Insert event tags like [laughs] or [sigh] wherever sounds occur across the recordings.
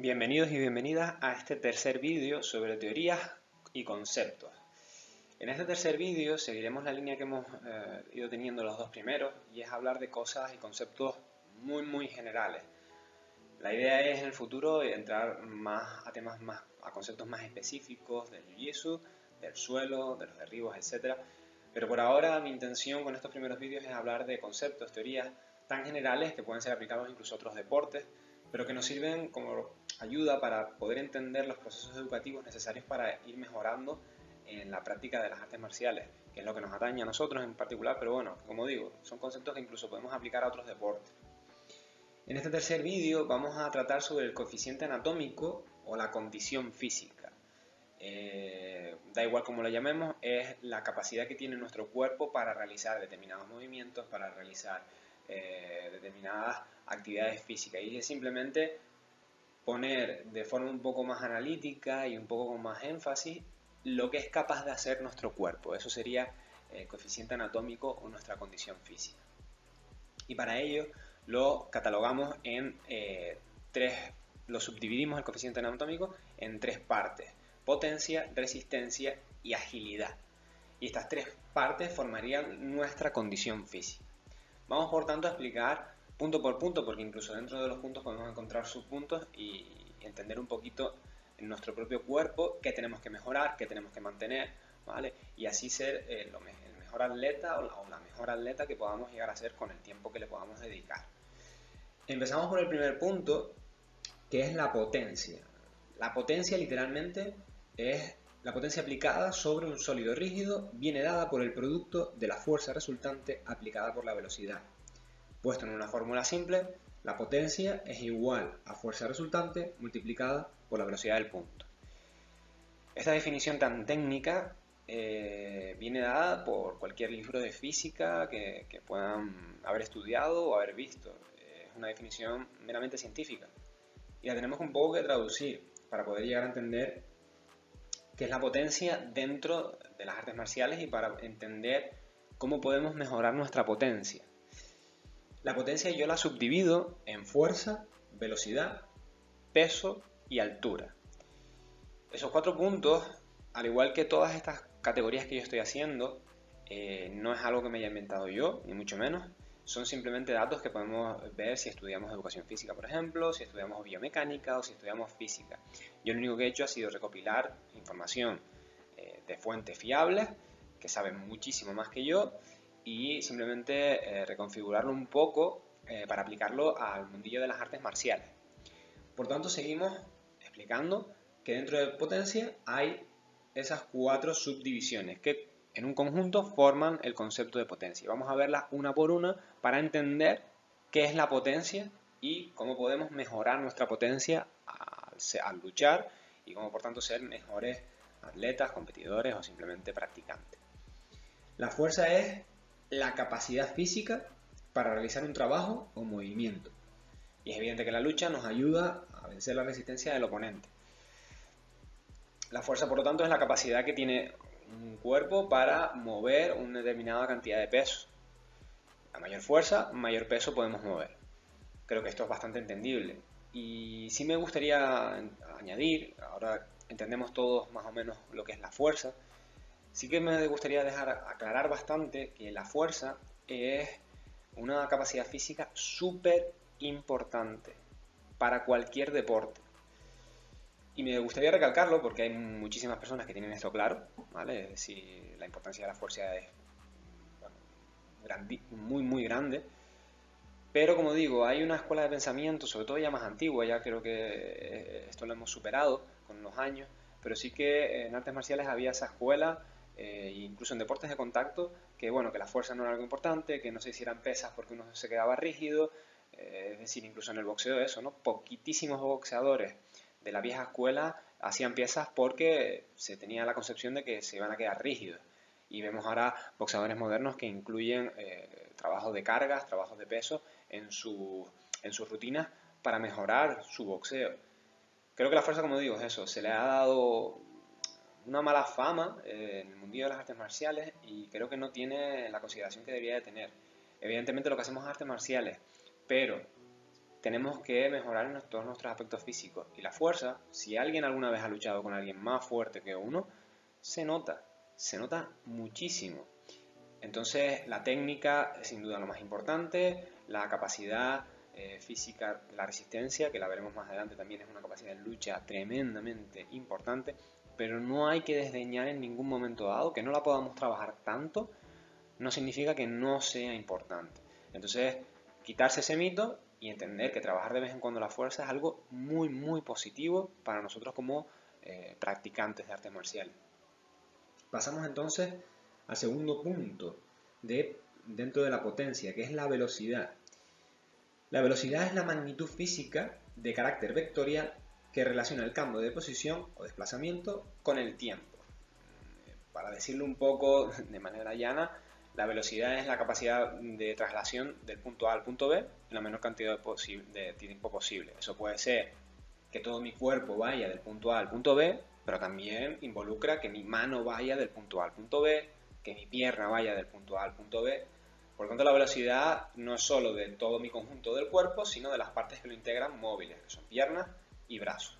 Bienvenidos y bienvenidas a este tercer vídeo sobre teorías y conceptos. En este tercer vídeo seguiremos la línea que hemos eh, ido teniendo los dos primeros y es hablar de cosas y conceptos muy muy generales. La idea es en el futuro entrar más a temas más, a conceptos más específicos del jiu del suelo, de los derribos, etc. Pero por ahora mi intención con estos primeros vídeos es hablar de conceptos, teorías tan generales que pueden ser aplicados incluso a otros deportes, pero que nos sirven como ayuda para poder entender los procesos educativos necesarios para ir mejorando en la práctica de las artes marciales, que es lo que nos atañe a nosotros en particular, pero bueno, como digo, son conceptos que incluso podemos aplicar a otros deportes. En este tercer vídeo vamos a tratar sobre el coeficiente anatómico o la condición física. Eh, da igual como lo llamemos, es la capacidad que tiene nuestro cuerpo para realizar determinados movimientos, para realizar eh, determinadas actividades físicas. Y es simplemente poner de forma un poco más analítica y un poco con más énfasis lo que es capaz de hacer nuestro cuerpo. Eso sería el coeficiente anatómico o nuestra condición física. Y para ello lo catalogamos en eh, tres, lo subdividimos el coeficiente anatómico en tres partes. Potencia, resistencia y agilidad. Y estas tres partes formarían nuestra condición física. Vamos por tanto a explicar punto por punto, porque incluso dentro de los puntos podemos encontrar subpuntos y entender un poquito en nuestro propio cuerpo qué tenemos que mejorar, qué tenemos que mantener, ¿vale? Y así ser eh, el mejor atleta o la, mejor atleta que podamos llegar a ser con el tiempo que le podamos dedicar. Empezamos por el primer punto, que es la potencia. La potencia literalmente es la potencia aplicada sobre un sólido rígido viene dada por el producto de la fuerza resultante aplicada por la velocidad. Puesto en una fórmula simple, la potencia es igual a fuerza resultante multiplicada por la velocidad del punto. Esta definición tan técnica eh, viene dada por cualquier libro de física que, puedan haber estudiado o haber visto. Es una definición meramente científica. Y la tenemos un poco que traducir para poder llegar a entender qué es la potencia dentro de las artes marciales y para entender cómo podemos mejorar nuestra potencia. La potencia yo la subdivido en fuerza, velocidad, peso y altura. Esos cuatro puntos, al igual que todas estas categorías que yo estoy haciendo, eh, no es algo que me haya inventado yo, ni mucho menos. Son simplemente datos que podemos ver si estudiamos educación física, por ejemplo, si estudiamos biomecánica o si estudiamos física. Yo lo único que he hecho ha sido recopilar información eh, de fuentes fiables, que saben muchísimo más que yo, y simplemente eh, reconfigurarlo un poco eh, para aplicarlo al mundillo de las artes marciales. Por tanto, seguimos explicando que dentro de potencia hay esas cuatro subdivisiones que en un conjunto forman el concepto de potencia. Vamos a verlas una por una para entender qué es la potencia y cómo podemos mejorar nuestra potencia al, al luchar y cómo por tanto ser mejores atletas, competidores o simplemente practicantes. La fuerza es la capacidad física para realizar un trabajo o movimiento. Y es evidente que la lucha nos ayuda a vencer la resistencia del oponente. La fuerza, por lo tanto, es la capacidad que tiene un cuerpo para mover una determinada cantidad de peso. A mayor fuerza, mayor peso podemos mover. Creo que esto es bastante entendible. Y sí me gustaría añadir, ahora entendemos todos más o menos lo que es la fuerza, Sí que me gustaría dejar aclarar bastante que la fuerza es una capacidad física súper importante para cualquier deporte. Y me gustaría recalcarlo porque hay muchísimas personas que tienen esto claro, ¿vale? Es decir, la importancia de la fuerza es muy, muy grande. Pero como digo, hay una escuela de pensamiento, sobre todo ya más antigua, ya creo que eh, esto lo hemos superado con los años, pero sí que en artes marciales había esa escuela eh, incluso en deportes de contacto, que bueno, que la fuerza no era algo importante, que no se hicieran pesas porque uno se quedaba rígido, eh, es decir, incluso en el boxeo eso, ¿no? Poquitísimos boxeadores de la vieja escuela hacían piezas porque se tenía la concepción de que se iban a quedar rígidos. Y vemos ahora boxeadores modernos que incluyen eh, trabajos de cargas, trabajos de peso en, su, en sus rutinas para mejorar su boxeo. Creo que la fuerza, como digo, es eso, se le ha dado una mala fama eh, en el mundillo de las artes marciales y creo que no tiene la consideración que debería de tener. Evidentemente lo que hacemos es artes marciales, pero tenemos que mejorar en todos nuestros aspectos físicos. Y la fuerza, si alguien alguna vez ha luchado con alguien más fuerte que uno, se nota, se nota muchísimo. Entonces, la técnica es sin duda lo más importante, la capacidad eh, física, la resistencia, que la veremos más adelante, también es una capacidad de lucha tremendamente importante, pero no hay que desdeñar en ningún momento dado que no la podamos trabajar tanto, no significa que no sea importante. Entonces, quitarse ese mito y entender que trabajar de vez en cuando la fuerza es algo muy, muy positivo para nosotros como eh, practicantes de artes marciales. Pasamos entonces al segundo punto de, dentro de la potencia, que es la velocidad. La velocidad es la magnitud física de carácter vectorial que relaciona el cambio de posición o desplazamiento con el tiempo. Para decirlo un poco [laughs] de manera llana, la velocidad es la capacidad de traslación del punto A al punto B en la menor cantidad de, tiempo posible. Eso puede ser que todo mi cuerpo vaya del punto A al punto B, pero también involucra que mi mano vaya del punto A al punto B, que mi pierna vaya del punto A al punto B. Por lo tanto, la velocidad no es solo de todo mi conjunto del cuerpo, sino de las partes que lo integran móviles, que son piernas y brazos.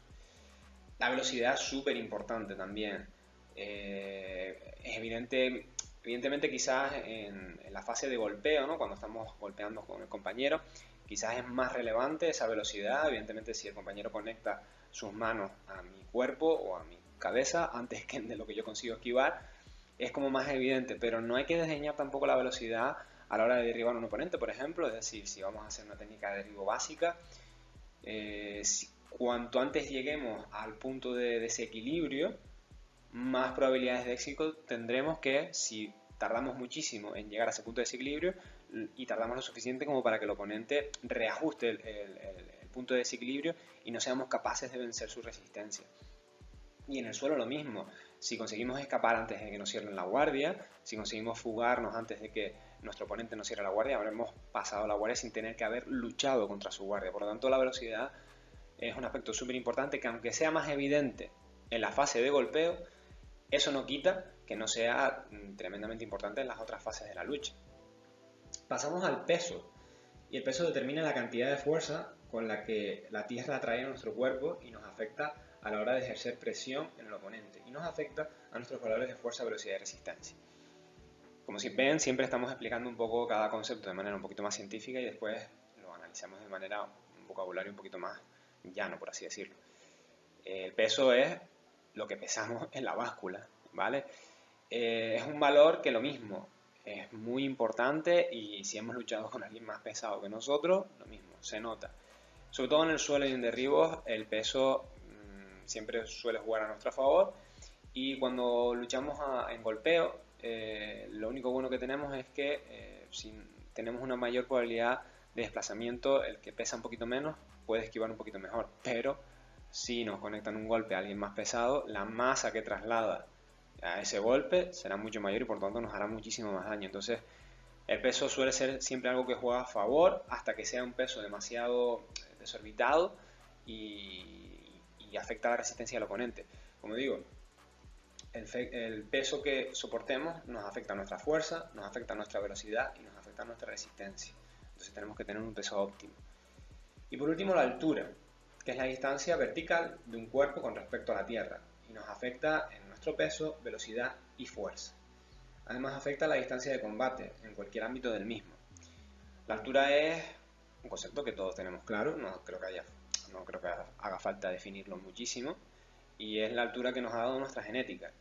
La velocidad es súper importante también. Eh, es evidente Evidentemente quizás en, la fase de golpeo, ¿no? cuando estamos golpeando con el compañero, quizás es más relevante esa velocidad. Evidentemente si el compañero conecta sus manos a mi cuerpo o a mi cabeza antes que de lo que yo consigo esquivar, es como más evidente, pero no hay que desdeñar tampoco la velocidad a la hora de derribar a un oponente, por ejemplo, es decir, si vamos a hacer una técnica de derribo básica, eh, cuanto antes lleguemos al punto de desequilibrio, más probabilidades de éxito tendremos que si tardamos muchísimo en llegar a ese punto de desequilibrio y tardamos lo suficiente como para que el oponente reajuste el, punto de desequilibrio y no seamos capaces de vencer su resistencia. Y en el suelo lo mismo, si conseguimos escapar antes de que nos cierren la guardia, si conseguimos fugarnos antes de que nuestro oponente nos cierre la guardia, habremos pasado la guardia sin tener que haber luchado contra su guardia. Por lo tanto, la velocidad es un aspecto súper importante que aunque sea más evidente en la fase de golpeo, eso no quita que no sea mm, tremendamente importante en las otras fases de la lucha. Pasamos al peso, y el peso determina la cantidad de fuerza con la que la Tierra atrae a nuestro cuerpo y nos afecta a la hora de ejercer presión en el oponente, y nos afecta a nuestros valores de fuerza, velocidad y resistencia. Como si ven, siempre estamos explicando un poco cada concepto de manera un poquito más científica y después lo analizamos de manera, un vocabulario un poquito más llano, por así decirlo. El peso es lo que pesamos [laughs] en la báscula, ¿vale? Eh, es un valor que lo mismo, es muy importante y si hemos luchado con alguien más pesado que nosotros, lo mismo, se nota. Sobre todo en el suelo y en derribos, el peso mm, siempre suele jugar a nuestro favor y cuando luchamos en golpeo, eh, lo único bueno que tenemos es que eh, si tenemos una mayor probabilidad de desplazamiento, el que pesa un poquito menos puede esquivar un poquito mejor, pero si nos conectan un golpe a alguien más pesado, la masa que traslada a ese golpe será mucho mayor y por tanto nos hará muchísimo más daño. Entonces, el peso suele ser siempre algo que juega a favor hasta que sea un peso demasiado desorbitado y, y afecta la resistencia del oponente. Como digo, el, el, peso que soportemos nos afecta a nuestra fuerza, nos afecta a nuestra velocidad y nos afecta a nuestra resistencia. Entonces tenemos que tener un peso óptimo. Y por último, la altura que es la distancia vertical de un cuerpo con respecto a la Tierra, y nos afecta en nuestro peso, velocidad y fuerza. Además afecta la distancia de combate en cualquier ámbito del mismo. La altura es un concepto que todos tenemos claro, no creo que, haya, no creo que haga falta definirlo muchísimo, y es la altura que nos ha dado nuestra genética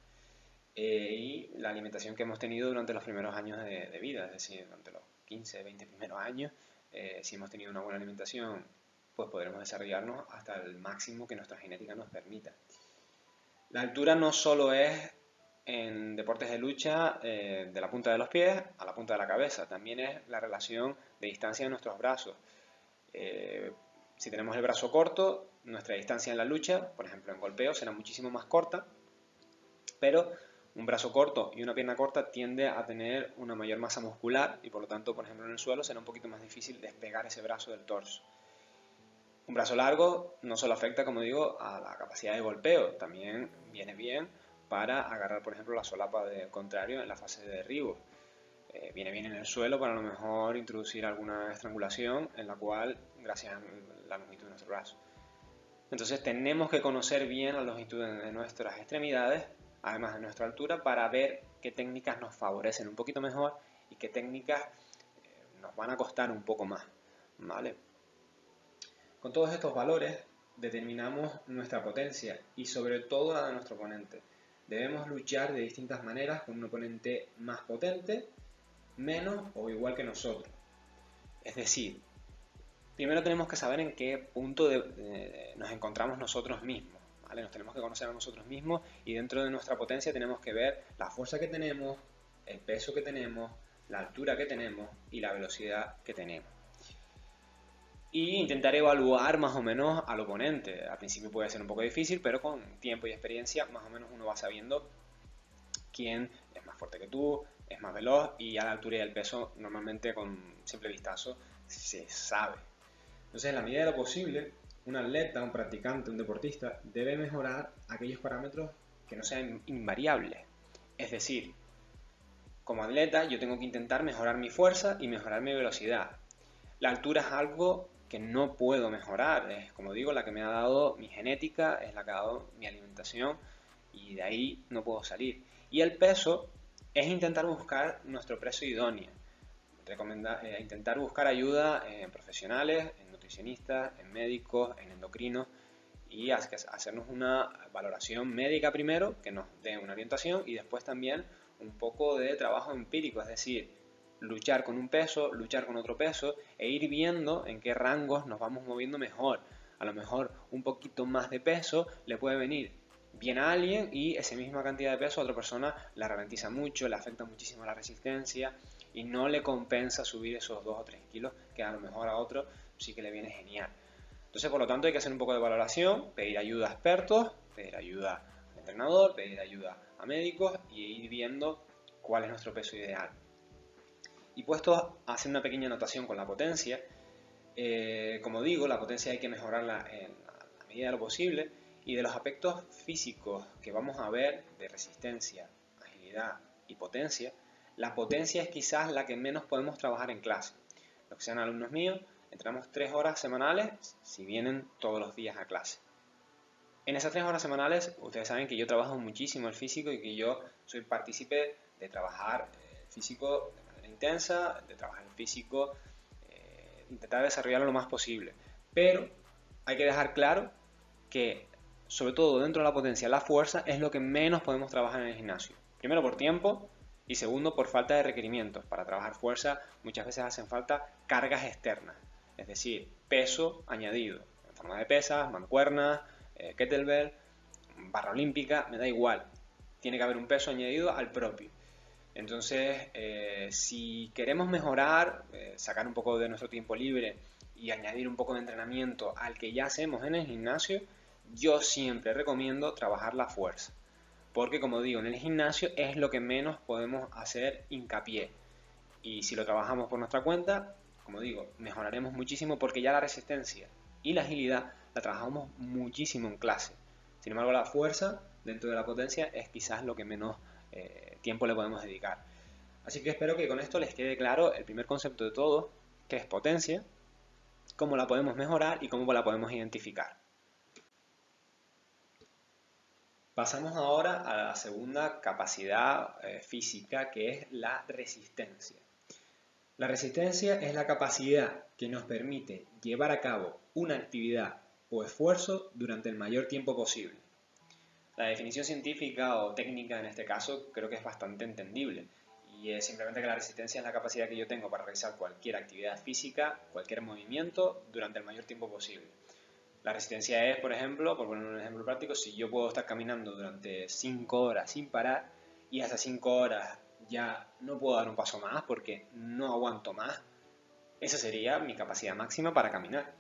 eh, y la alimentación que hemos tenido durante los primeros años de, vida, es decir, durante los 15, 20 primeros años, eh, si hemos tenido una buena alimentación pues podremos desarrollarnos hasta el máximo que nuestra genética nos permita. La altura no solo es en deportes de lucha eh, de la punta de los pies a la punta de la cabeza, también es la relación de distancia de nuestros brazos. Eh, si tenemos el brazo corto, nuestra distancia en la lucha, por ejemplo en golpeo, será muchísimo más corta, pero un brazo corto y una pierna corta tiende a tener una mayor masa muscular y por lo tanto, por ejemplo, en el suelo será un poquito más difícil despegar ese brazo del torso. Un brazo largo no solo afecta, como digo, a la capacidad de golpeo, también viene bien para agarrar, por ejemplo, la solapa del contrario en la fase de derribo. eh, viene bien en el suelo para a lo mejor introducir alguna estrangulación en la cual, gracias a la longitud de nuestro brazo. Entonces tenemos que conocer bien la longitud de nuestras extremidades, además de nuestra altura, para ver qué técnicas nos favorecen un poquito mejor y qué técnicas eh, nos van a costar un poco más. ¿vale? Con todos estos valores determinamos nuestra potencia y sobre todo la de nuestro oponente. Debemos luchar de distintas maneras con un oponente más potente, menos o igual que nosotros. Es decir, primero tenemos que saber en qué punto nos encontramos nosotros mismos. Nos tenemos que conocer a nosotros mismos y dentro de nuestra potencia tenemos que ver la fuerza que tenemos, el peso que tenemos, la altura que tenemos y la velocidad que tenemos y intentar evaluar más o menos al oponente. Al principio puede ser un poco difícil, pero con tiempo y experiencia más o menos uno va sabiendo quién es más fuerte que tú, es más veloz y a la altura y el peso normalmente con simple vistazo se sabe. Entonces, en la medida de lo posible, un atleta, un practicante, un deportista debe mejorar aquellos parámetros que no sean invariables. Es decir, como atleta yo tengo que intentar mejorar mi fuerza y mejorar mi velocidad. La altura es algo que no puedo mejorar. Es, como digo, la que me ha dado mi genética, es la que ha dado mi alimentación y de ahí no puedo salir. Y el peso es intentar buscar nuestro peso idóneo. Eh, intentar buscar ayuda en profesionales, en nutricionistas, en médicos, en endocrinos y hacernos una valoración médica primero que nos dé una orientación y después también un poco de trabajo empírico, es decir, luchar con un peso, luchar con otro peso e ir viendo en qué rangos nos vamos moviendo mejor. A lo mejor un poquito más de peso le puede venir bien a alguien y esa misma cantidad de peso a otra persona la ralentiza mucho, le afecta muchísimo la resistencia y no le compensa subir esos 2 o 3 kilos que a lo mejor a otro sí que le viene genial. Entonces, por lo tanto, hay que hacer un poco de valoración, pedir ayuda a expertos, pedir ayuda al entrenador, pedir ayuda a médicos y ir viendo cuál es nuestro peso ideal. Y puesto a hacer una pequeña anotación con la potencia, eh, como digo, la potencia hay que mejorarla en la medida de lo posible y de los aspectos físicos que vamos a ver de resistencia, agilidad y potencia, la potencia es quizás la que menos podemos trabajar en clase. Los que sean alumnos míos, entramos tres horas semanales si vienen todos los días a clase. En esas tres horas semanales, ustedes saben que yo trabajo muchísimo el físico y que yo soy partícipe de trabajar el físico intensa, de trabajar en físico, eh, intentar desarrollarlo lo más posible. Pero hay que dejar claro que, sobre todo dentro de la potencia, la fuerza es lo que menos podemos trabajar en el gimnasio. Primero por tiempo y segundo por falta de requerimientos. Para trabajar fuerza muchas veces hacen falta cargas externas, es decir, peso añadido, en forma de pesas, mancuernas, eh, kettlebell, barra olímpica, me da igual. Tiene que haber un peso añadido al propio. Entonces, eh, si queremos mejorar, eh, sacar un poco de nuestro tiempo libre y añadir un poco de entrenamiento al que ya hacemos en el gimnasio, yo siempre recomiendo trabajar la fuerza. Porque como digo, en el gimnasio es lo que menos podemos hacer hincapié. Y si lo trabajamos por nuestra cuenta, como digo, mejoraremos muchísimo porque ya la resistencia y la agilidad la trabajamos muchísimo en clase. Sin embargo, la fuerza dentro de la potencia es quizás lo que menos eh, tiempo le podemos dedicar. Así que espero que con esto les quede claro el primer concepto de todo, que es potencia, cómo la podemos mejorar y cómo la podemos identificar. Pasamos ahora a la segunda capacidad eh, física, que es la resistencia. La resistencia es la capacidad que nos permite llevar a cabo una actividad o esfuerzo durante el mayor tiempo posible. La definición científica o técnica en este caso creo que es bastante entendible y es simplemente que la resistencia es la capacidad que yo tengo para realizar cualquier actividad física, cualquier movimiento durante el mayor tiempo posible. La resistencia es, por ejemplo, por poner un ejemplo práctico, si yo puedo estar caminando durante 5 horas sin parar y hasta 5 horas ya no puedo dar un paso más porque no aguanto más, esa sería mi capacidad máxima para caminar.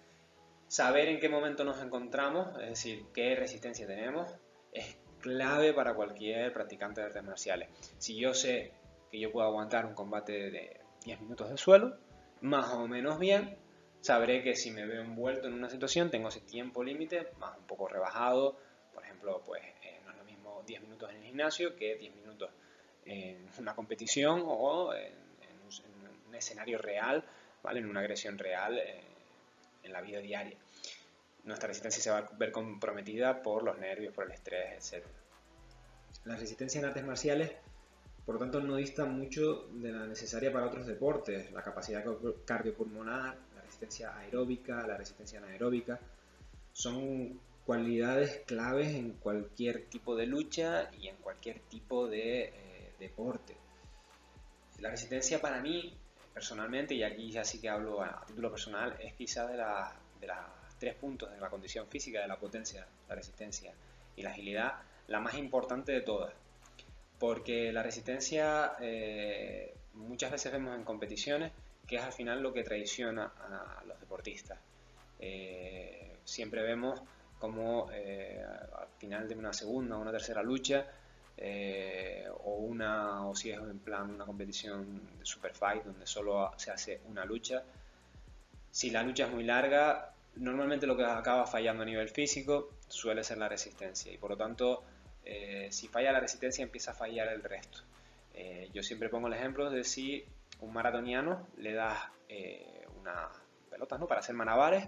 Saber en qué momento nos encontramos, es decir, qué resistencia tenemos, es clave para cualquier practicante de artes marciales. Si yo sé que yo puedo aguantar un combate de 10 minutos de suelo, más o menos bien, sabré que si me veo envuelto en una situación tengo ese tiempo límite más un poco rebajado. Por ejemplo, pues eh, no es lo mismo 10 minutos en el gimnasio que 10 minutos en una competición o en, un escenario real, ¿vale? En una agresión real eh, en la vida diaria. Nuestra resistencia se va a ver comprometida por los nervios, por el estrés, etc. La resistencia en artes marciales, por lo tanto, no dista mucho de la necesaria para otros deportes. La capacidad cardiopulmonar, la resistencia aeróbica, la resistencia anaeróbica, son cualidades claves en cualquier tipo de lucha y en cualquier tipo de eh, deporte. La resistencia para mí, personalmente, y aquí ya sí que hablo a, título personal, es quizá de, las tres puntos de la condición física, de la potencia, la resistencia y la agilidad, la más importante de todas. Porque la resistencia eh, muchas veces vemos en competiciones que es al final lo que traiciona a los deportistas. Eh, siempre vemos como eh, al final de una segunda o una tercera lucha, eh, o una o si es en plan una competición de super fight donde solo se hace una lucha, si la lucha es muy larga, normalmente lo que acaba fallando a nivel físico suele ser la resistencia y por lo tanto eh, si falla la resistencia empieza a fallar el resto. yo siempre pongo el ejemplo de si un maratoniano le das unas pelotas ¿no? para hacer malabares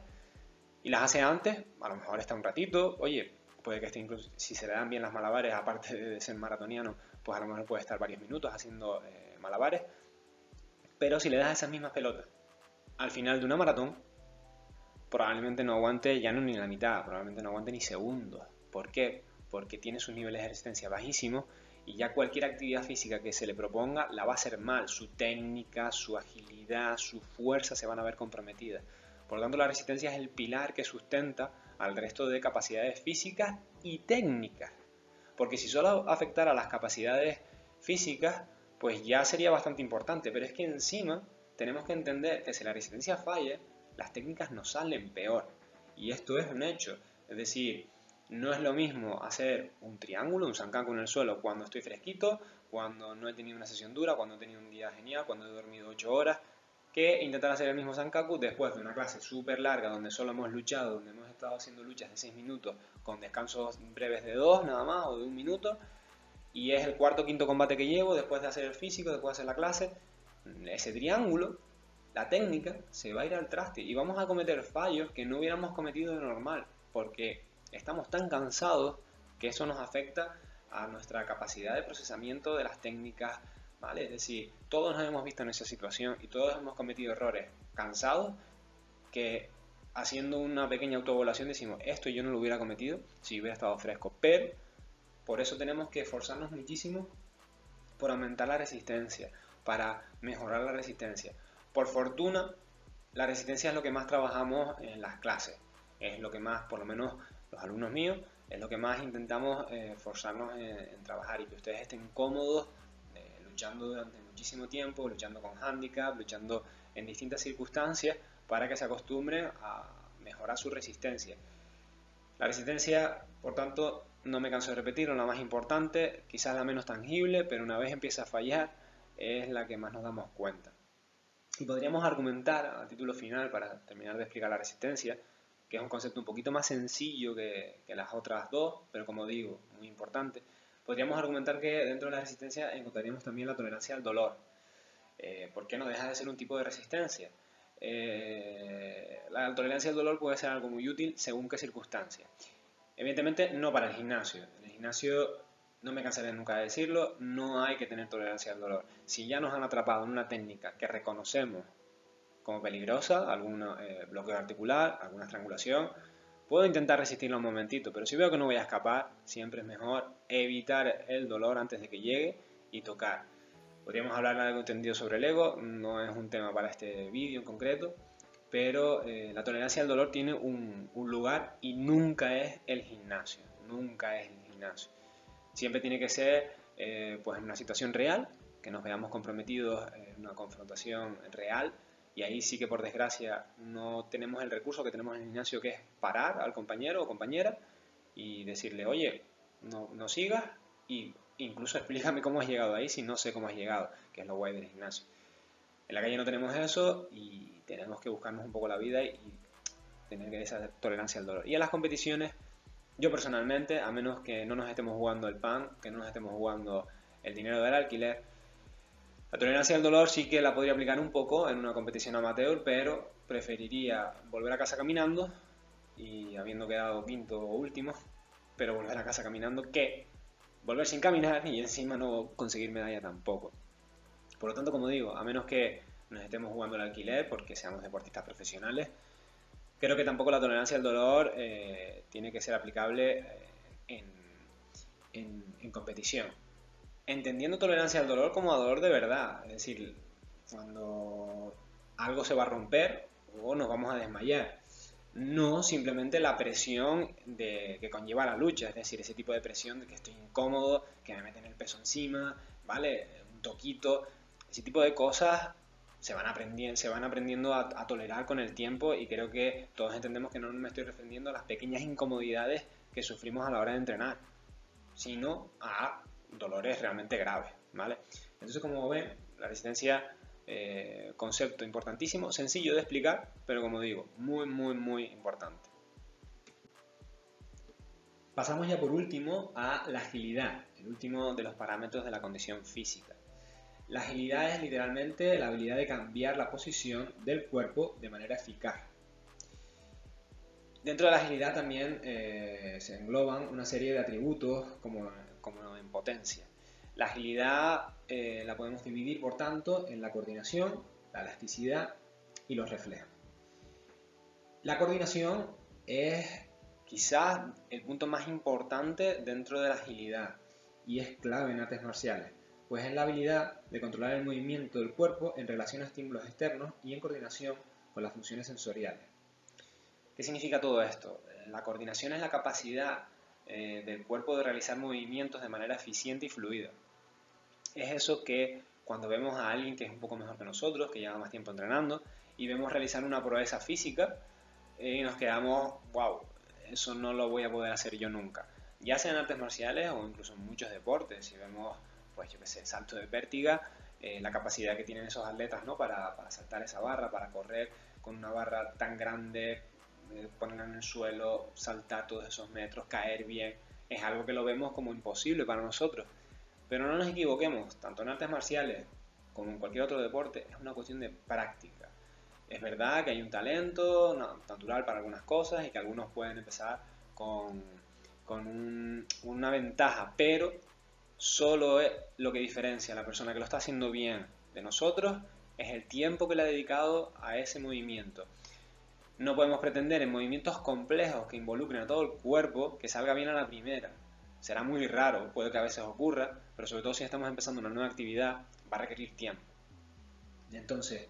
y las hace antes, a lo mejor está un ratito, oye, puede que esté incluso, si se le dan bien las malabares, aparte de ser maratoniano, pues a lo mejor puede estar varios minutos haciendo eh, malabares, pero si le das esas mismas pelotas al final de una maratón, probablemente no aguante ya no ni la mitad, probablemente no aguante ni segundos. ¿Por qué? Porque tiene sus niveles de resistencia bajísimos y ya cualquier actividad física que se le proponga la va a hacer mal. Su técnica, su agilidad, su fuerza se van a ver comprometidas. Por lo tanto, la resistencia es el pilar que sustenta al resto de capacidades físicas y técnicas. Porque si solo afectara las capacidades físicas, pues ya sería bastante importante. Pero es que encima tenemos que entender que si la resistencia falla, las técnicas nos salen peor. Y esto es un hecho. Es decir, no es lo mismo hacer un triángulo, un sankaku en el suelo cuando estoy fresquito, cuando no he tenido una sesión dura, cuando he tenido un día genial, cuando he dormido 8 horas, que intentar hacer el mismo Sankaku después de una clase súper larga donde solo hemos luchado, donde hemos estado haciendo luchas de 6 minutos con descansos breves de 2 nada más o de un minuto y es el cuarto o quinto combate que llevo después de hacer el físico, después de hacer la clase, ese triángulo, la técnica, se va a ir al traste y vamos a cometer fallos que no hubiéramos cometido de normal porque estamos tan cansados que eso nos afecta a nuestra capacidad de procesamiento de las técnicas, ¿vale? Es decir, todos nos hemos visto en esa situación y todos hemos cometido errores cansados que haciendo una pequeña autoevaluación decimos, esto yo no lo hubiera cometido si hubiera estado fresco, pero por eso tenemos que esforzarnos muchísimo por aumentar la resistencia, para mejorar la resistencia. Por fortuna, la resistencia es lo que más trabajamos en las clases, es lo que más, por lo menos los alumnos míos, es lo que más intentamos eh, esforzarnos en trabajar y que ustedes estén cómodos luchando durante muchísimo tiempo, luchando con handicap, luchando en distintas circunstancias para que se acostumbre a mejorar su resistencia. La resistencia, por tanto, no me canso de repetirlo, la más importante, quizás la menos tangible, pero una vez empieza a fallar es la que más nos damos cuenta. Y podríamos argumentar a título final, para terminar de explicar la resistencia, que es un concepto un poquito más sencillo que, que las otras dos, pero como digo, muy importante, podríamos argumentar que dentro de la resistencia encontraríamos también la tolerancia al dolor. Eh, ¿Por qué no deja de ser un tipo de resistencia? Eh, la tolerancia al dolor puede ser algo muy útil según qué circunstancia. Evidentemente no para el gimnasio. En el gimnasio, no me cansaré nunca de decirlo, no hay que tener tolerancia al dolor. Si ya nos han atrapado en una técnica que reconocemos como peligrosa, algún eh, bloqueo articular, alguna estrangulación, Puedo intentar resistirlo un momentito, pero si veo que no voy a escapar, siempre es mejor evitar el dolor antes de que llegue y tocar. Podríamos hablar algo entendido sobre el ego, no es un tema para este vídeo en concreto, pero eh, la tolerancia al dolor tiene un, lugar y nunca es el gimnasio, nunca es el gimnasio. Siempre tiene que ser eh, pues en una situación real, que nos veamos comprometidos en una confrontación real y ahí sí que por desgracia no tenemos el recurso que tenemos en el gimnasio que es parar al compañero o compañera y decirle, oye, no, no sigas y incluso explícame cómo has llegado ahí si no sé cómo has llegado, que es lo guay del gimnasio. En la calle no tenemos eso y tenemos que buscarnos un poco la vida y tener esa tolerancia al dolor. Y en las competiciones, yo personalmente, a menos que no nos estemos jugando el pan, que no nos estemos jugando el dinero del alquiler, La tolerancia al dolor sí que la podría aplicar un poco en una competición amateur, pero preferiría volver a casa caminando y habiendo quedado quinto o último, pero volver a casa caminando que volver sin caminar y encima no conseguir medalla tampoco. Por lo tanto, como digo, a menos que nos estemos jugando el alquiler porque seamos deportistas profesionales, creo que tampoco la tolerancia al dolor eh, tiene que ser aplicable eh, en competición entendiendo tolerancia al dolor como a dolor de verdad. Es decir, cuando algo se va a romper o nos vamos a desmayar. No simplemente la presión de, que conlleva la lucha, es decir, ese tipo de presión de que estoy incómodo, que me meten el peso encima, ¿vale? Un toquito, ese tipo de cosas se van aprendiendo, se van aprendiendo a, tolerar con el tiempo y creo que todos entendemos que no me estoy refiriendo a las pequeñas incomodidades que sufrimos a la hora de entrenar, sino a dolores realmente graves, ¿vale? Entonces, como ven, la resistencia, eh, concepto importantísimo, sencillo de explicar, pero como digo, muy, muy, muy importante. Pasamos ya por último a la agilidad, el último de los parámetros de la condición física. La agilidad es literalmente la habilidad de cambiar la posición del cuerpo de manera eficaz. Dentro de la agilidad también eh, se engloban una serie de atributos como como en potencia. La agilidad eh, la podemos dividir, por tanto, en la coordinación, la elasticidad y los reflejos. La coordinación es quizás el punto más importante dentro de la agilidad y es clave en artes marciales, pues es la habilidad de controlar el movimiento del cuerpo en relación a estímulos externos y en coordinación con las funciones sensoriales. ¿Qué significa todo esto? La coordinación es la capacidad eh, del cuerpo de realizar movimientos de manera eficiente y fluida. Es eso que cuando vemos a alguien que es un poco mejor que nosotros, que lleva más tiempo entrenando, y vemos realizar una proeza física, eh, nos quedamos, wow, eso no lo voy a poder hacer yo nunca. Ya sea en artes marciales o incluso en muchos deportes, si vemos, pues yo qué sé, salto de pértiga, eh, la capacidad que tienen esos atletas, ¿no? Para, para saltar esa barra, para correr con una barra tan grande, eh, poner en el suelo, saltar todos esos metros, caer bien, es algo que lo vemos como imposible para nosotros. Pero no nos equivoquemos, tanto en artes marciales como en cualquier otro deporte, es una cuestión de práctica. Es verdad que hay un talento natural para algunas cosas y que algunos pueden empezar con, con una ventaja, pero solo es lo que diferencia a la persona que lo está haciendo bien de nosotros es el tiempo que le ha dedicado a ese movimiento. No podemos pretender en movimientos complejos que involucren a todo el cuerpo que salga bien a la primera. Será muy raro, puede que a veces ocurra, pero sobre todo si estamos empezando una nueva actividad, va a requerir tiempo. Entonces,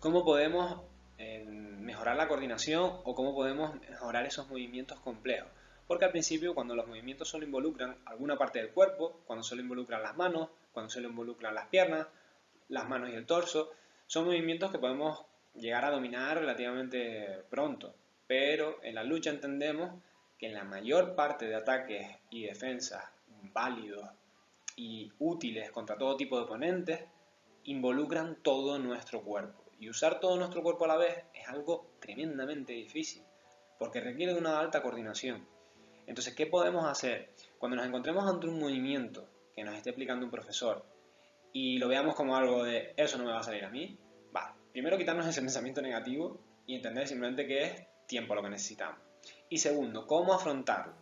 ¿cómo podemos eh, mejorar la coordinación o cómo podemos mejorar esos movimientos complejos? Porque al principio, cuando los movimientos solo involucran alguna parte del cuerpo, cuando solo involucran las manos, cuando solo involucran las piernas, las manos y el torso, son movimientos que podemos llegar a dominar relativamente pronto. Pero en la lucha entendemos que la mayor parte de ataques y defensas válidos y útiles contra todo tipo de oponentes involucran todo nuestro cuerpo. Y usar todo nuestro cuerpo a la vez es algo tremendamente difícil, porque requiere de una alta coordinación. Entonces, ¿qué podemos hacer? Cuando nos encontremos ante un movimiento que nos esté explicando un profesor y lo veamos como algo de eso no me va a salir a mí, Primero, quitarnos ese [laughs] pensamiento negativo y entender simplemente que es tiempo lo que necesitamos. Y segundo, cómo afrontarlo.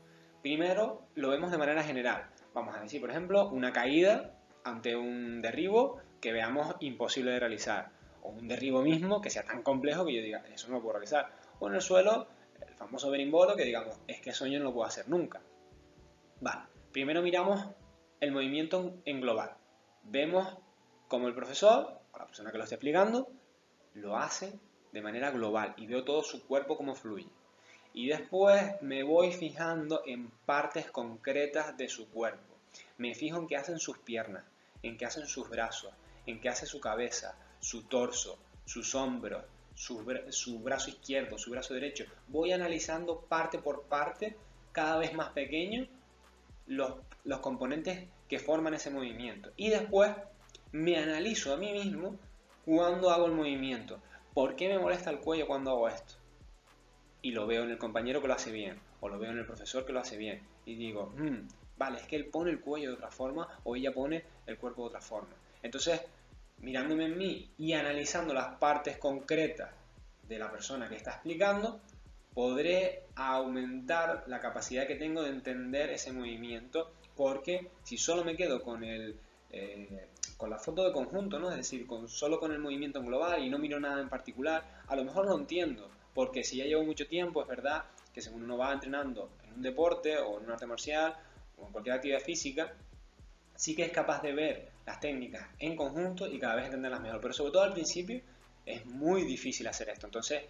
Primero, lo vemos de manera general. Vamos a decir, por ejemplo, una caída ante un derribo que veamos imposible de realizar. O un derribo mismo que sea tan complejo que yo diga, eso no lo puedo realizar. O en el suelo, el famoso berimbolo que digamos, es que yo no lo puedo hacer nunca. Vale, primero miramos el movimiento en global. Vemos cómo el profesor, o la persona que lo esté explicando, lo hace de manera global y veo todo su cuerpo como fluye. Y después me voy fijando en partes concretas de su cuerpo. Me fijo en qué hacen sus piernas, en qué hacen sus brazos, en qué hace su cabeza, su torso, sus hombros, su, su brazo izquierdo, su brazo derecho. Voy analizando parte por parte, cada vez más pequeño, los, los componentes que forman ese movimiento. Y después me analizo a mí mismo cuando hago el movimiento. ¿Por qué me molesta el cuello cuando hago esto? Y lo veo en el compañero que lo hace bien, o lo veo en el profesor que lo hace bien, y digo, hmm, vale, es que él pone el cuello de otra forma, o ella pone el cuerpo de otra forma. Entonces, mirándome en mí y analizando las partes concretas de la persona que está explicando, podré aumentar la capacidad que tengo de entender ese movimiento, porque si solo me quedo con el eh, con la foto de conjunto, ¿no? Es decir, con, solo con el movimiento en global y no miro nada en particular, a lo mejor lo entiendo, porque si ya llevo mucho tiempo, es verdad que según uno va entrenando en un deporte o en un arte marcial o en cualquier actividad física, sí que es capaz de ver las técnicas en conjunto y cada vez entenderlas mejor. Pero sobre todo al principio es muy difícil hacer esto. Entonces,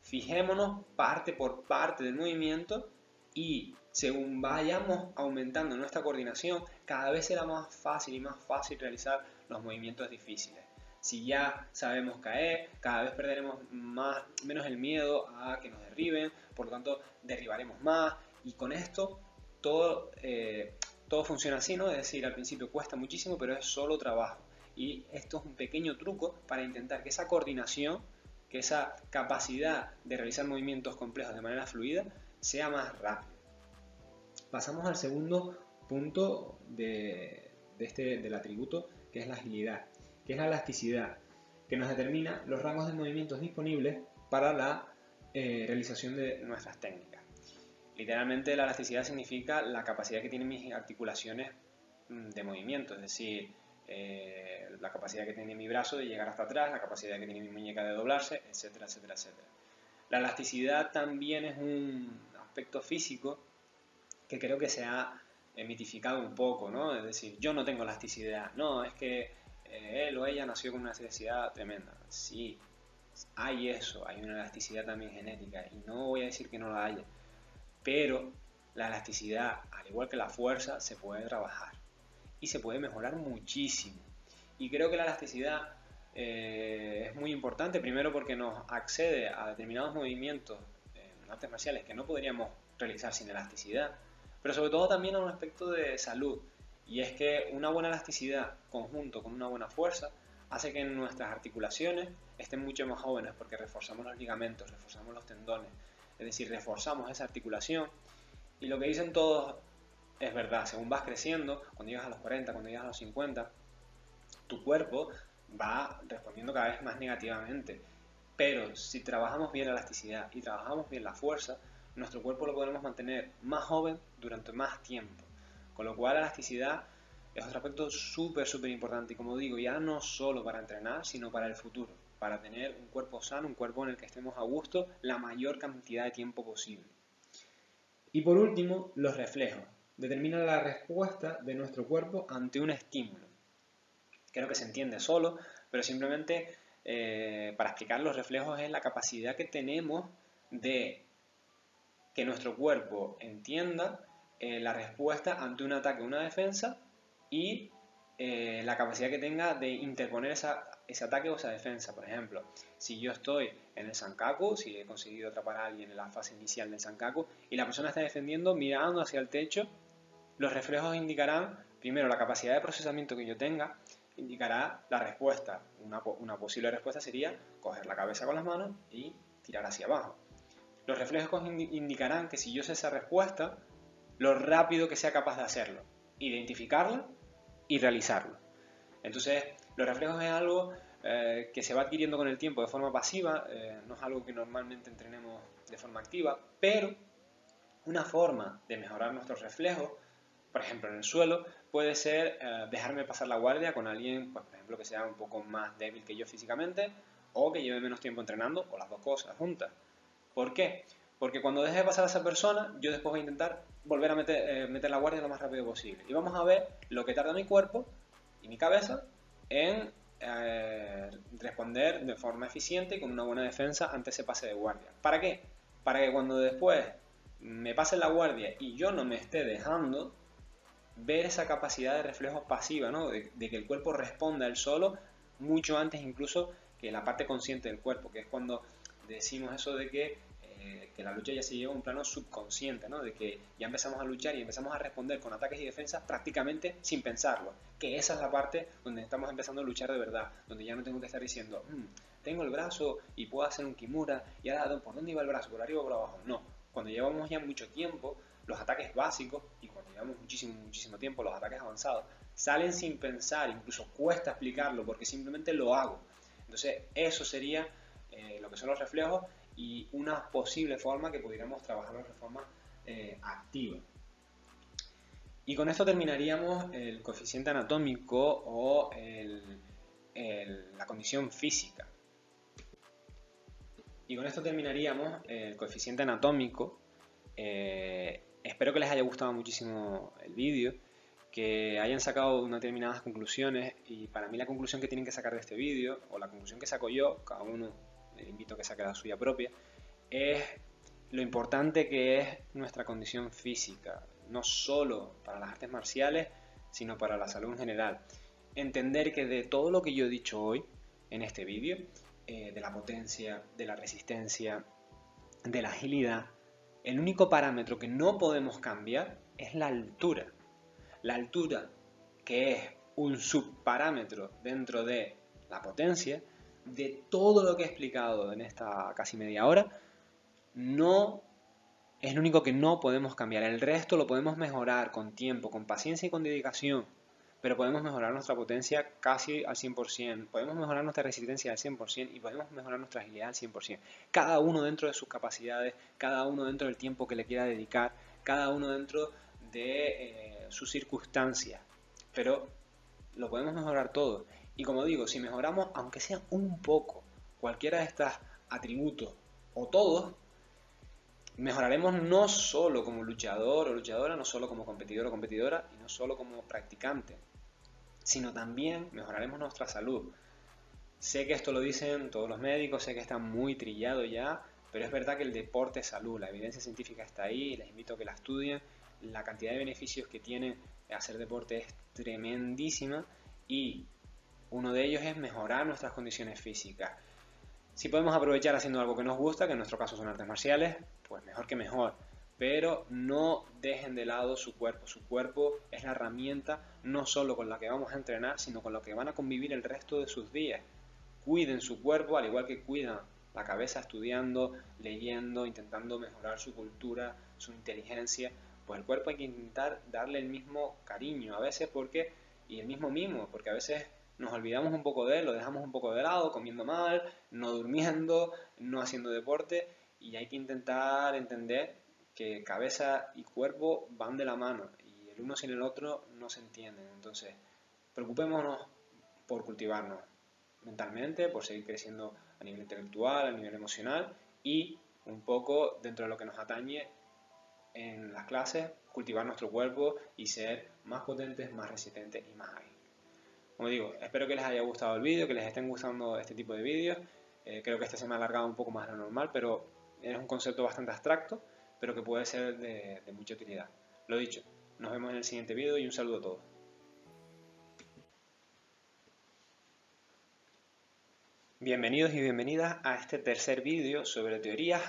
fijémonos parte por parte del movimiento y según vayamos aumentando nuestra coordinación, cada vez será más fácil y más fácil realizar los movimientos difíciles. Si ya sabemos caer, cada vez perderemos más, menos el miedo a que nos derriben, por lo tanto derribaremos más y con esto todo, eh, todo funciona así, ¿no? Es decir, al principio cuesta muchísimo, pero es solo trabajo. Y esto es un pequeño truco para intentar que esa coordinación, que esa capacidad de realizar movimientos complejos de manera fluida, sea más rápida. Pasamos al segundo punto de, este, del atributo, que es la agilidad, que es la elasticidad, que nos determina los rangos de movimientos disponibles para la eh, realización de nuestras técnicas. Literalmente la elasticidad significa la capacidad que tienen mis articulaciones mm, de movimiento, es decir, eh, la capacidad que tiene mi brazo de llegar hasta atrás, la capacidad que tiene mi muñeca de doblarse, etcétera, etcétera, etcétera. La elasticidad también es un aspecto físico que creo que se ha mitificado un poco, ¿no? Es decir, yo no tengo elasticidad, no, es que eh, él o ella nació con una elasticidad tremenda. Sí, hay eso, hay una elasticidad también genética y no voy a decir que no la haya, pero la elasticidad, al igual que la fuerza, se puede trabajar y se puede mejorar muchísimo. Y creo que la elasticidad eh, es muy importante, primero porque nos accede a determinados movimientos en artes marciales que no podríamos realizar sin elasticidad, pero sobre todo también a un aspecto de salud, y es que una buena elasticidad conjunto con una buena fuerza hace que nuestras articulaciones estén mucho más jóvenes porque reforzamos los ligamentos, reforzamos los tendones, es decir, reforzamos esa articulación. Y lo que dicen todos es verdad, según vas creciendo, cuando llegas a los 40, cuando llegas a los 50, tu cuerpo va respondiendo cada vez más negativamente. Pero si trabajamos bien la elasticidad y trabajamos bien la fuerza, nuestro cuerpo lo podremos mantener más joven durante más tiempo. Con lo cual la elasticidad es otro aspecto súper, súper importante. Y como digo, ya no solo para entrenar, sino para el futuro para tener un cuerpo sano, un cuerpo en el que estemos a gusto la mayor cantidad de tiempo posible. Y por último, los reflejos. Determinan la respuesta de nuestro cuerpo ante un estímulo. Creo que se entiende solo, pero simplemente eh, para explicar los reflejos es la capacidad que tenemos de que nuestro cuerpo entienda eh, la respuesta ante un ataque o una defensa y eh, la capacidad que tenga de interponer ese ataque o esa defensa. Por ejemplo, si yo estoy en el Sankaku, si he conseguido atrapar a alguien en la fase inicial del Sankaku y la persona está defendiendo mirando hacia el techo, los reflejos indicarán primero la capacidad de procesamiento que yo tenga, indicará la respuesta. Una posible respuesta sería coger la cabeza con las manos y tirar hacia abajo. Los reflejos indicarán que si yo sé esa respuesta, lo rápido que sea capaz de hacerlo, identificarla y realizarlo. Entonces, los reflejos es algo eh, que se va adquiriendo con el tiempo de forma pasiva, eh, no es algo que normalmente entrenemos de forma activa, pero una forma de mejorar nuestros reflejos, por ejemplo en el suelo, puede ser eh, dejarme pasar la guardia con alguien, pues, por ejemplo, que sea un poco más débil que yo físicamente o que lleve menos tiempo entrenando o las dos cosas juntas. ¿Por qué? Porque cuando deje de pasar a esa persona, yo después voy a intentar volver a meter, meter la guardia lo más rápido posible. Y vamos a ver lo que tarda mi cuerpo y mi cabeza en eh, responder de forma eficiente y con una buena defensa ante ese pase de guardia. ¿Para qué? Para que cuando después me pase la guardia y yo no me esté dejando, ver esa capacidad de reflejo pasiva, ¿no? de, de que el cuerpo responda él solo mucho antes incluso que la parte consciente del cuerpo, que es cuando decimos eso de que eh, que la lucha ya se lleva a un plano subconsciente, ¿no? De que ya empezamos a luchar y empezamos a responder con ataques y defensas prácticamente sin pensarlo. Que esa es la parte donde estamos empezando a luchar de verdad, donde ya no tengo que estar diciendo, mm, tengo el brazo y puedo hacer un kimura y ahora, ¿por dónde iba el brazo? ¿Por arriba o por abajo? No, cuando llevamos ya mucho tiempo, los ataques básicos, y cuando llevamos muchísimo, muchísimo tiempo, los ataques avanzados, salen sin pensar, incluso cuesta explicarlo porque simplemente lo hago. Entonces, eso sería eh, lo que son los reflejos y una posible forma que pudiéramos trabajarlos de forma eh, activa. Y con esto terminaríamos el coeficiente anatómico o la condición física. Y con esto terminaríamos el coeficiente anatómico. Eh, espero que les haya gustado muchísimo el vídeo, que hayan sacado unas determinadas conclusiones y para mí la conclusión que tienen que sacar de este vídeo, o la conclusión que saco yo, cada uno les invito a que saque la suya propia, es lo importante que es nuestra condición física, no solo para las artes marciales, sino para la salud en general. Entender que de todo lo que yo he dicho hoy en este vídeo, eh, de la potencia, de la resistencia, de la agilidad, el único parámetro que no podemos cambiar es la altura. La altura, que es un subparámetro dentro de la potencia, de todo lo que he explicado en esta casi media hora, no es lo único que no podemos cambiar. El resto lo podemos mejorar con tiempo, con paciencia y con dedicación. Pero podemos mejorar nuestra potencia casi al 100%, podemos mejorar nuestra resistencia al 100% y podemos mejorar nuestra agilidad al 100%. Cada uno dentro de sus capacidades, cada uno dentro del tiempo que le quiera dedicar, cada uno dentro de eh, sus circunstancias. Pero lo podemos mejorar todo. Y como digo, si mejoramos, aunque sea un poco, cualquiera de estos atributos o todos, mejoraremos no solo como luchador o luchadora, no solo como competidor o competidora y no solo como practicante, sino también mejoraremos nuestra salud. Sé que esto lo dicen todos los médicos, sé que está muy trillado ya, pero es verdad que el deporte es salud, la evidencia científica está ahí, les invito a que la estudien, la cantidad de beneficios que tiene hacer deporte es tremendísima y uno de ellos es mejorar nuestras condiciones físicas. Si podemos aprovechar haciendo algo que nos gusta, que en nuestro caso son artes marciales, pues mejor que mejor. Pero no dejen de lado su cuerpo. Su cuerpo es la herramienta no solo con la que vamos a entrenar, sino con la que van a convivir el resto de sus días. Cuiden su cuerpo al igual que cuidan la cabeza estudiando, leyendo, intentando mejorar su cultura, su inteligencia. Pues el cuerpo hay que intentar darle el mismo cariño a veces porque y el mismo mimo, porque a veces nos olvidamos un poco de él, lo dejamos un poco de lado, comiendo mal, no durmiendo, no haciendo deporte y hay que intentar entender que cabeza y cuerpo van de la mano y el uno sin el otro no se entienden. Entonces, preocupémonos por cultivarnos mentalmente, por seguir creciendo a nivel intelectual, a nivel emocional y un poco dentro de lo que nos atañe en las clases, cultivar nuestro cuerpo y ser más potentes, más resistentes y más ágiles. Como digo, espero que les haya gustado el vídeo, que les estén gustando este tipo de vídeos. Eh, creo que este se me ha alargado un poco más de lo normal, pero es un concepto bastante abstracto, pero que puede ser de, de mucha utilidad. Lo dicho, nos vemos en el siguiente vídeo y un saludo a todos. Bienvenidos y bienvenidas a este tercer vídeo sobre teorías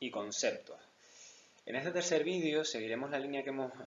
y conceptos. En este tercer vídeo seguiremos la línea que hemos